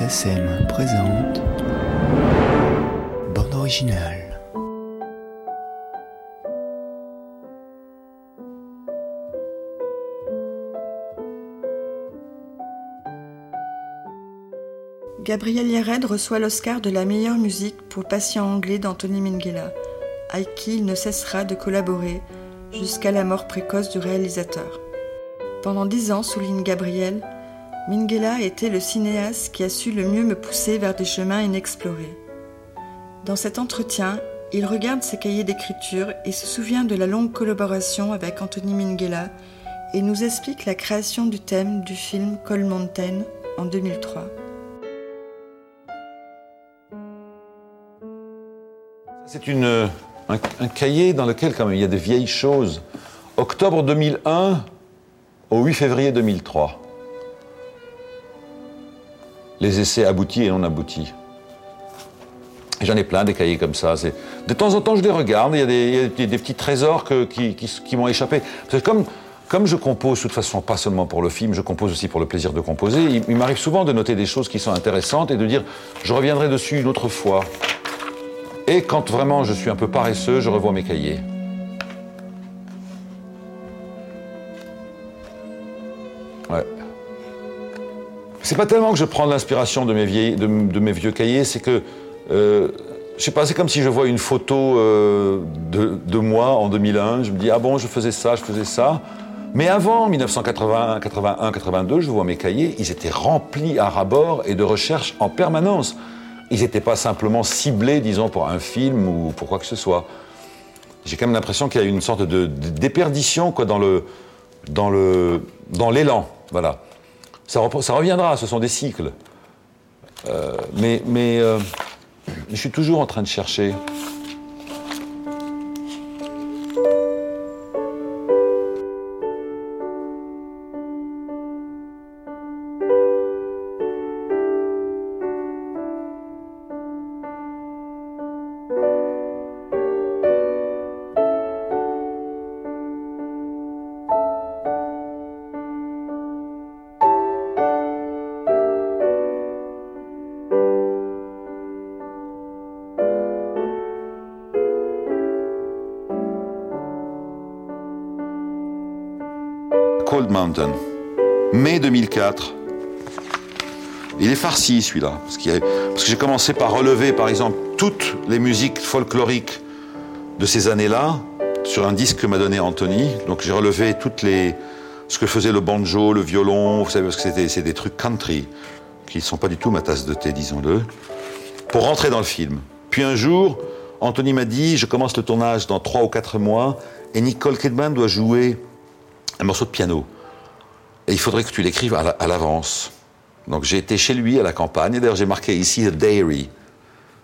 SACEM présente Bande originale. Gabriel Yared reçoit l'Oscar de la meilleure musique pour Patient anglais d'Anthony Minghella, avec qui il ne cessera de collaborer jusqu'à la mort précoce du réalisateur. Pendant dix ans, souligne Gabriel, Minghella été le cinéaste qui a su le mieux me pousser vers des chemins inexplorés. Dans cet entretien, il regarde ses cahiers d'écriture et se souvient de la longue collaboration avec Anthony Minghella et nous explique la création du thème du film Cold Mountain en 2003. C'est un, un cahier dans lequel quand même, il y a de vieilles choses. Octobre 2001 au 8 février 2003. Les essais aboutis et non aboutis. J'en ai plein des cahiers comme ça. De temps en temps, je les regarde. Il y a des, petits trésors qui, m'ont échappé. Comme, je compose, de toute façon, pas seulement pour le film, je compose aussi pour le plaisir de composer. Il m'arrive souvent de noter des choses qui sont intéressantes et de dire, je reviendrai dessus une autre fois. Et quand vraiment je suis un peu paresseux, je revois mes cahiers. C'est pas tellement que je prends de l'inspiration de mes, vieux cahiers, c'est que, euh, je sais pas, c'est comme si je vois une photo euh, de, moi en 2001, je me dis, ah bon, je faisais ça, je faisais ça. Mais avant 1981, 81, 82, je vois mes cahiers, ils étaient remplis à ras-bord et de recherches en permanence. Ils n'étaient pas simplement ciblés, disons, pour un film ou pour quoi que ce soit. J'ai quand même l'impression qu'il y a une sorte de, déperdition quoi, dans le dans le dans l'élan. Voilà. Ça, reviendra, ce sont des cycles. Euh, mais mais euh, je suis toujours en train de chercher. Cold Mountain, mai 2004. Il est farci celui-là, parce, que j'ai commencé par relever par exemple toutes les musiques folkloriques de ces années-là sur un disque que m'a donné Anthony. Donc j'ai relevé toutes les ce que faisait le banjo, le violon, vous savez parce que c'était c'est des trucs country qui ne sont pas du tout ma tasse de thé, disons-le, pour rentrer dans le film. Puis un jour, Anthony m'a dit je commence le tournage dans trois ou quatre mois et Nicole Kidman doit jouer un morceau de piano. Et il faudrait que tu l'écrives à la- à l'avance. Donc j'ai été chez lui à la campagne. D'ailleurs, j'ai marqué ici The Dairy.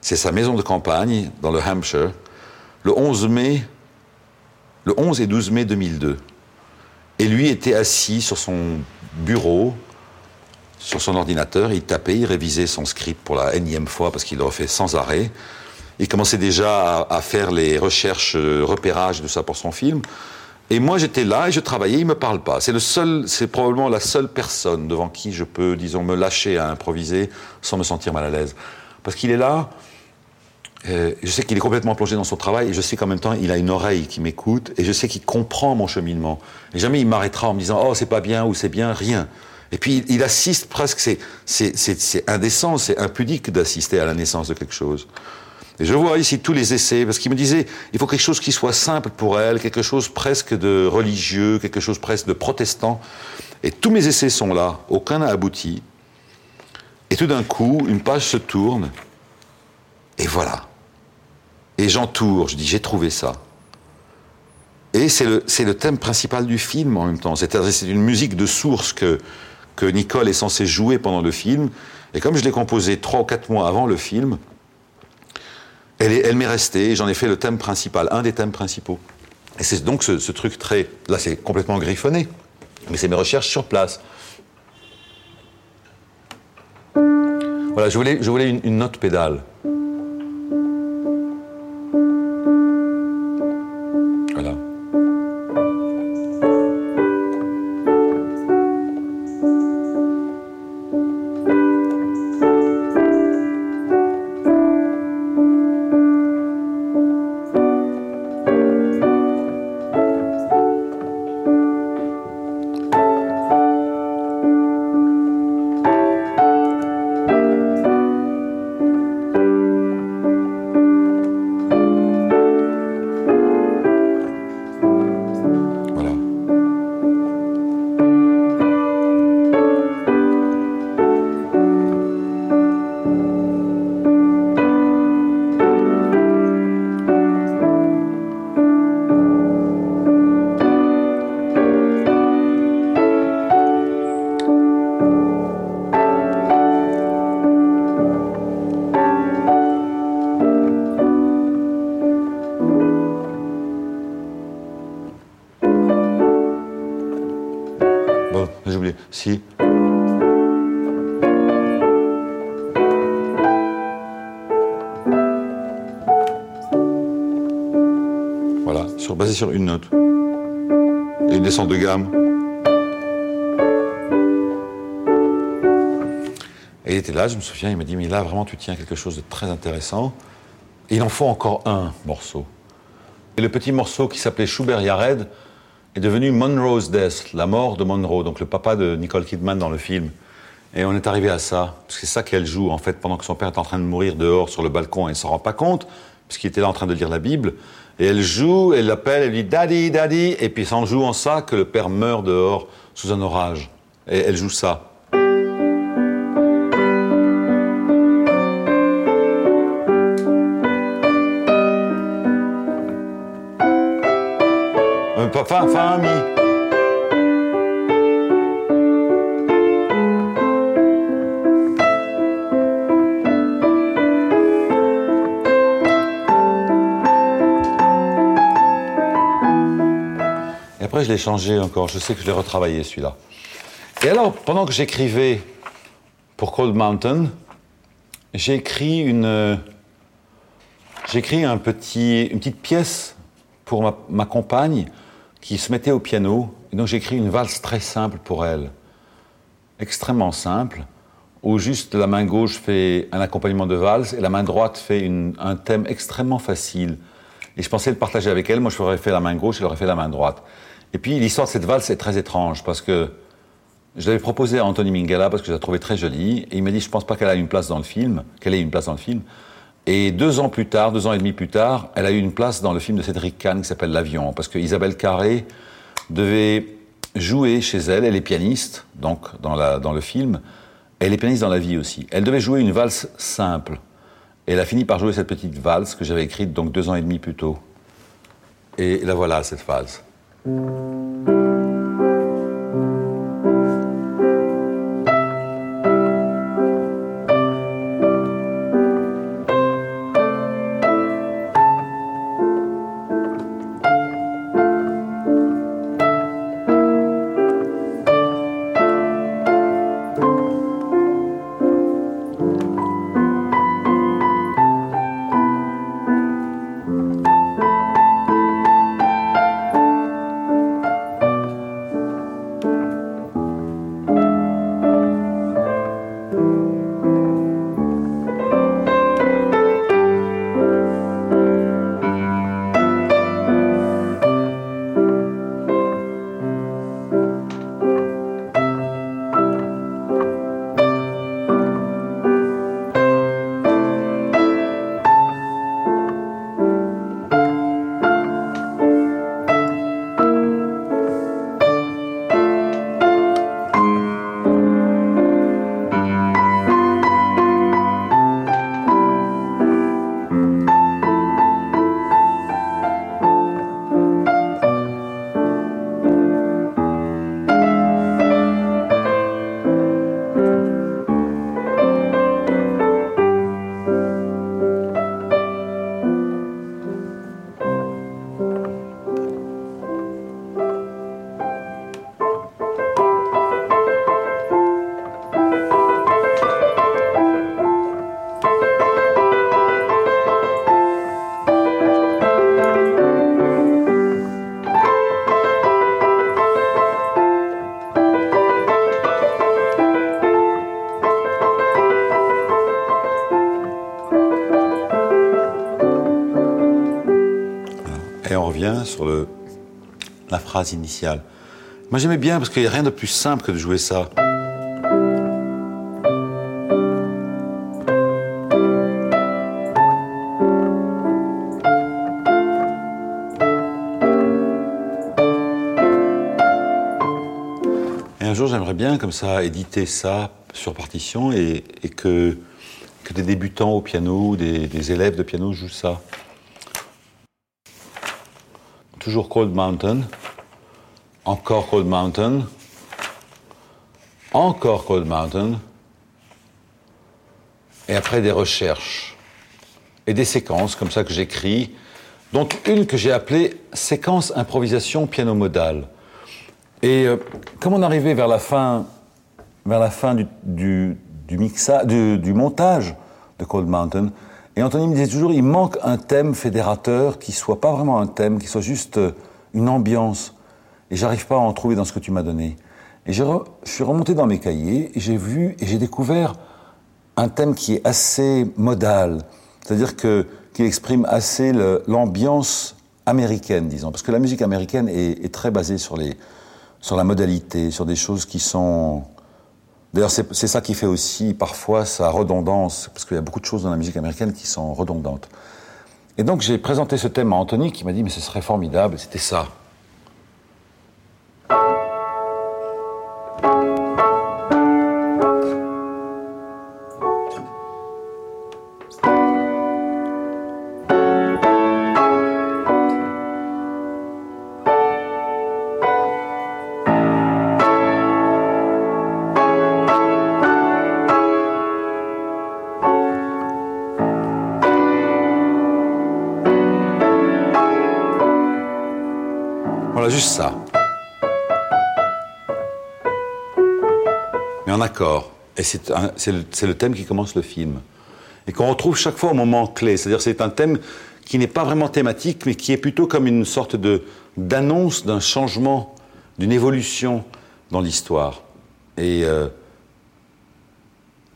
C'est sa maison de campagne dans le Hampshire. Le 11 mai, le 11 et 12 mai 2002. Et lui était assis sur son bureau, sur son ordinateur. Il tapait, il révisait son script pour la énième fois parce qu'il le refait sans arrêt. Il commençait déjà à, à faire les recherches, euh, repérages de ça pour son film. Et moi, j'étais là et je travaillais, il me parle pas. C'est le seul, c'est probablement la seule personne devant qui je peux, disons, me lâcher à improviser sans me sentir mal à l'aise. Parce qu'il est là, euh, je sais qu'il est complètement plongé dans son travail et je sais qu'en même temps, il a une oreille qui m'écoute et je sais qu'il comprend mon cheminement. Et jamais il m'arrêtera en me disant, oh, c'est pas bien ou c'est bien, rien. Et puis, il, il assiste presque, c'est, indécent, c'est impudique d'assister à la naissance de quelque chose. Et je vois ici tous les essais, parce qu'il me disait, il faut quelque chose qui soit simple pour elle, quelque chose presque de religieux, quelque chose presque de protestant. Et tous mes essais sont là, aucun n'a abouti. Et tout d'un coup, une page se tourne, et voilà. Et j'entoure, je dis, j'ai trouvé ça. Et c'est le, le thème principal du film en même temps. C'est une musique de source que, que Nicole est censée jouer pendant le film. Et comme je l'ai composé trois ou quatre mois avant le film, elle, est- elle m'est restée, j'en ai fait le thème principal, un des thèmes principaux. Et c'est donc ce, truc très... Là, c'est complètement griffonné, mais c'est mes recherches sur place. Voilà, je voulais, une note pédale. Sur, une note. Et une descente de gamme. Et il était là, je me souviens, il m'a dit, mais là, vraiment, tu tiens quelque chose de très intéressant. Il en faut encore un morceau. Et le petit morceau qui s'appelait Schubert Yared est devenu Monroe's Death, la mort de Monroe, donc le papa de Nicole Kidman dans le film. Et on est arrivé à ça, parce que c'est ça qu'elle joue, en fait, pendant que son père est en train de mourir dehors sur le balcon, et elle s'en rend pas compte, puisqu'il était là en train de lire la Bible. Et elle joue, elle l'appelle, elle dit Daddy, Daddy, et puis c'est en jouant ça que le père meurt dehors sous un orage. Et elle joue ça. Euh, pas fin, fin, après, je l'ai changé encore. Je sais que je l'ai retravaillé, celui-là. Et alors, pendant que j'écrivais pour Cold Mountain, j'ai écrit une. J'ai écrit un petit, une petite pièce pour ma, compagne qui se mettait au piano. Et donc j'ai écrit une valse très simple pour elle. Extrêmement simple, où juste la main gauche fait un accompagnement de valse et la main droite fait un thème extrêmement facile. Et je pensais le partager avec elle. Moi, je aurais fait la main gauche, elle aurait fait la main droite. Et puis l'histoire de cette valse est très étrange parce que je l'avais proposé à Anthony Minghella parce que je la trouvais très jolie. Et il m'a dit, je pense pas qu'elle a une place dans le film, qu'elle ait une place dans le film. Et deux ans plus tard, deux ans et demi plus tard, elle a eu une place dans le film de Cédric Kahn qui s'appelle L'Avion. Parce que Isabelle Carré devait jouer chez elle, elle est pianiste, donc dans, la, dans le film. Elle est pianiste dans la vie aussi. Elle devait jouer une valse simple. Et elle a fini par jouer cette petite valse que j'avais écrite donc deux ans et demi plus tôt. Et la voilà, cette valse. Et sur le, la phrase initiale. Moi j'aimais bien parce qu'il n'y a rien de plus simple que de jouer ça. Et un jour j'aimerais bien comme ça éditer ça sur partition et, que, que des débutants au piano, des élèves de piano jouent ça. Toujours Cold Mountain. Encore Cold Mountain. Encore Cold Mountain. Et après des recherches. Et des séquences comme ça que j'écris. Dont une que j'ai appelée séquence improvisation piano modale. Et euh, comme on arrivait vers la fin, vers la fin du montage de Cold Mountain, et Anthony me disait toujours, il manque un thème fédérateur qui soit pas vraiment un thème, qui soit juste euh, une ambiance. Et j'arrive pas à en trouver dans ce que tu m'as donné. Et je, suis remonté dans mes cahiers et j'ai vu et j'ai découvert un thème qui est assez modal, c'est-à-dire que qui exprime assez l'ambiance américaine, disons, parce que la musique américaine est, est très basée sur les sur la modalité, sur des choses qui sont D'ailleurs, c'est ça qui fait aussi parfois sa redondance, parce qu'il y a beaucoup de choses dans la musique américaine qui sont redondantes. Et donc j'ai présenté ce thème à Anthony qui m'a dit mais ce serait formidable, c'était ça. Juste ça. Mais en accord. Et c'est le, le thème qui commence le film. Et qu'on retrouve chaque fois au moment clé. C'est-à-dire c'est un thème qui n'est pas vraiment thématique, mais qui est plutôt comme une sorte d'annonce d'un changement, d'une évolution dans l'histoire. Et, euh,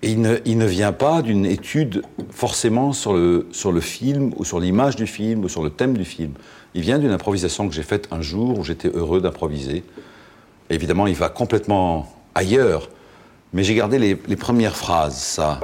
et il, ne, vient pas d'une étude forcément sur le, sur le film, ou sur l'image du film, ou sur le thème du film. Il vient d'une improvisation que j'ai faite un jour où j'étais heureux d'improviser. Évidemment, il va complètement ailleurs, mais j'ai gardé les, les premières phrases, ça.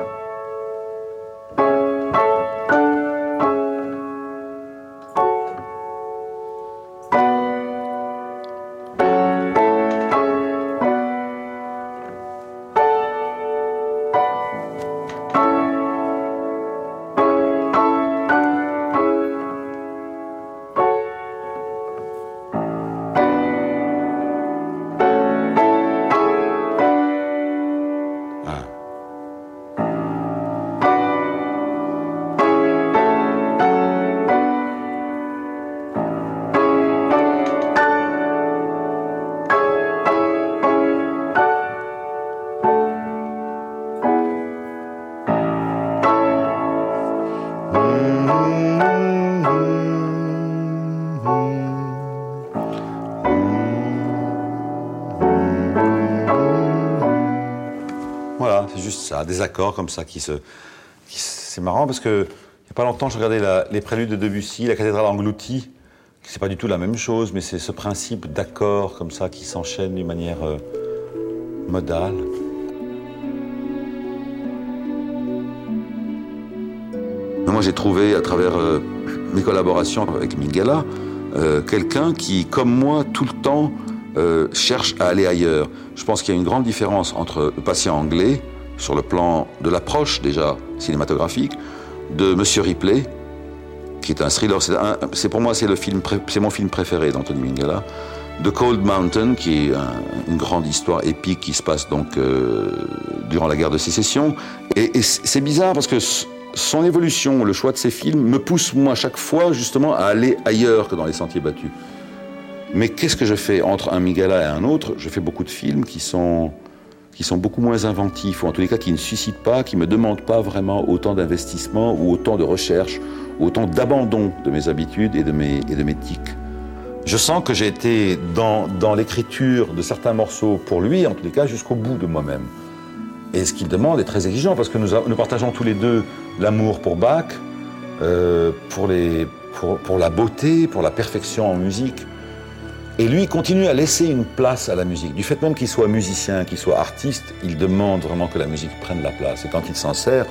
Juste ça, des accords comme ça qui se. c'est marrant parce que il n'y a pas longtemps, je regardais les préludes de Debussy, la cathédrale engloutie. C'est pas du tout la même chose, mais c'est ce principe d'accords comme ça qui s'enchaînent d'une manière euh, modale. Moi, j'ai trouvé à travers euh, mes collaborations avec Mingala euh, quelqu'un qui, comme moi, tout le temps cherche à aller ailleurs. Je pense qu'il y a une grande différence entre le patient anglais, sur le plan de l'approche déjà cinématographique, de Monsieur Ripley, qui est un thriller. C'est pour moi c'est le film, c'est mon film préféré d'Anthony Minghella. De Cold Mountain, qui est un- une grande histoire épique qui se passe donc euh, durant la guerre de sécession. Et, et c'est bizarre parce que son évolution, le choix de ses films, me pousse moi chaque fois justement à aller ailleurs que dans les sentiers battus. Mais qu'est-ce que je fais entre un Migala et un autre? Je fais beaucoup de films qui sont qui sont beaucoup moins inventifs, ou en tous les cas qui ne suscitent pas, qui me demandent pas vraiment autant d'investissement ou autant de recherche, ou autant d'abandon de mes habitudes et de mes, et de mes tics. Je sens que j'ai été dans, dans l'écriture de certains morceaux pour lui, en tous les cas, jusqu'au bout de moi-même. Et ce qu'il demande est très exigeant, parce que nous partageons tous les deux l'amour pour Bach, euh, pour, les, pour, pour la beauté, pour la perfection en musique. Et lui continue à laisser une place à la musique. Du fait même qu'il soit musicien, qu'il soit artiste, il demande vraiment que la musique prenne la place. Et quand il s'en sert,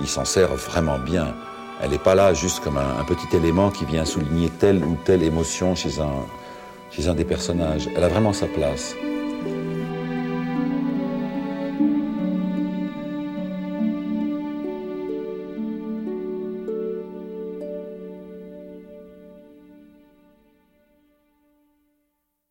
il s'en sert vraiment bien. Elle n'est pas là juste comme un, un petit élément qui vient souligner telle ou telle émotion chez un, chez un des personnages. Elle a vraiment sa place.